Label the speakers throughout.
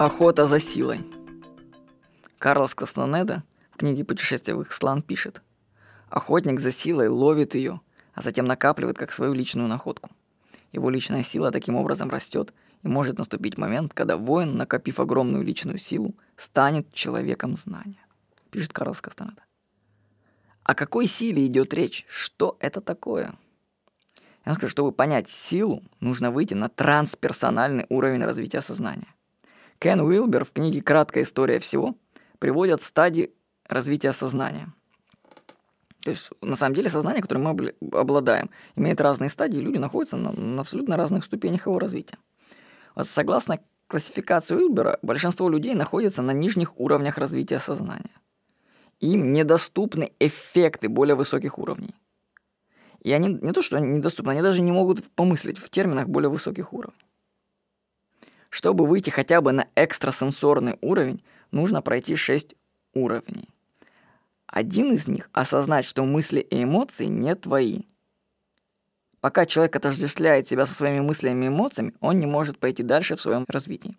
Speaker 1: Охота за силой. Карлос Кастанеда в книге «Путешествие в Исланд» пишет «Охотник за силой ловит ее, а затем накапливает как свою личную находку. Его личная сила таким образом растет, и может наступить момент, когда воин, накопив огромную личную силу, станет человеком знания», пишет Карлос Кастанеда. О какой силе идет речь? Что это такое? Я вам скажу, чтобы понять силу, нужно выйти на трансперсональный уровень развития сознания. Кен Уилбер в книге «Краткая история всего» приводит стадии развития сознания. То есть, на самом деле, сознание, которым мы обладаем, имеет разные стадии, люди находятся на, на абсолютно разных ступенях его развития. Вот согласно классификации Уилбера, большинство людей находится на нижних уровнях развития сознания им недоступны эффекты более высоких уровней. И они не то, что недоступны, они даже не могут помыслить в терминах более высоких уровней. Чтобы выйти хотя бы на экстрасенсорный уровень, нужно пройти 6 уровней. Один из них — осознать, что мысли и эмоции не твои. Пока человек отождествляет себя со своими мыслями и эмоциями, он не может пойти дальше в своем развитии.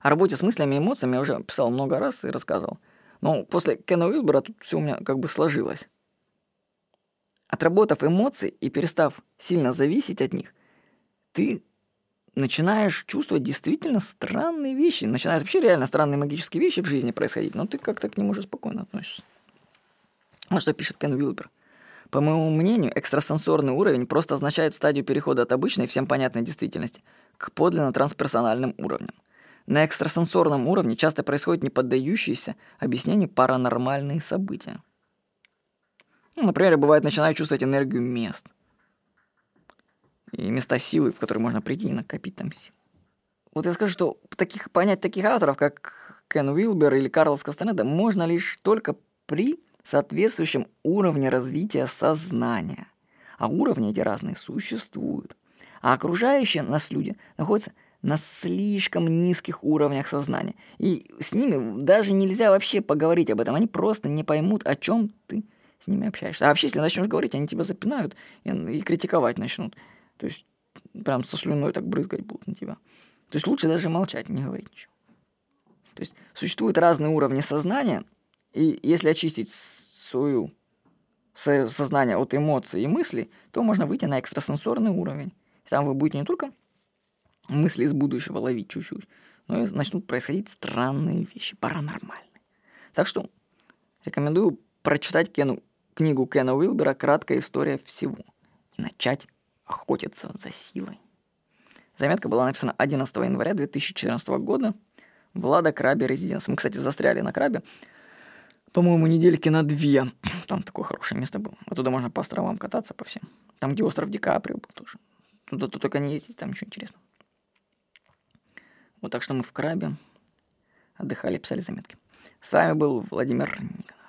Speaker 1: О работе с мыслями и эмоциями я уже писал много раз и рассказывал – но после Кена Уилбера тут все у меня как бы сложилось. Отработав эмоции и перестав сильно зависеть от них, ты начинаешь чувствовать действительно странные вещи. Начинают вообще реально странные магические вещи в жизни происходить, но ты как-то к ним уже спокойно относишься. Вот что пишет Кен Уилбер. По моему мнению, экстрасенсорный уровень просто означает стадию перехода от обычной, всем понятной действительности к подлинно трансперсональным уровням – на экстрасенсорном уровне часто происходят неподдающиеся объяснению паранормальные события. Ну, например, бывает начинаю чувствовать энергию мест. И места силы, в которые можно прийти и накопить там силу. Вот я скажу, что таких, понять таких авторов, как Кен Уилбер или Карлос Кастанеда, можно лишь только при соответствующем уровне развития сознания. А уровни эти разные существуют. А окружающие нас люди находятся на слишком низких уровнях сознания. И с ними даже нельзя вообще поговорить об этом. Они просто не поймут, о чем ты с ними общаешься. А вообще, если начнешь говорить, они тебя запинают и, и критиковать начнут. То есть прям со слюной так брызгать будут на тебя. То есть лучше даже молчать, не говорить ничего. То есть существуют разные уровни сознания, и если очистить свою сознание от эмоций и мыслей, то можно выйти на экстрасенсорный уровень. Там вы будете не только мысли из будущего ловить чуть-чуть, но и начнут происходить странные вещи, паранормальные. Так что рекомендую прочитать Кену, книгу Кена Уилбера «Краткая история всего» и начать охотиться за силой. Заметка была написана 11 января 2014 года в Лада Крабе Резиденс. Мы, кстати, застряли на Крабе, по-моему, недельки на две. Там такое хорошее место было. Оттуда можно по островам кататься по всем. Там, где остров Ди Каприо был тоже. Туда только не ездить, там ничего интересного. Вот так что мы в Крабе отдыхали, писали заметки. С вами был Владимир Никонов.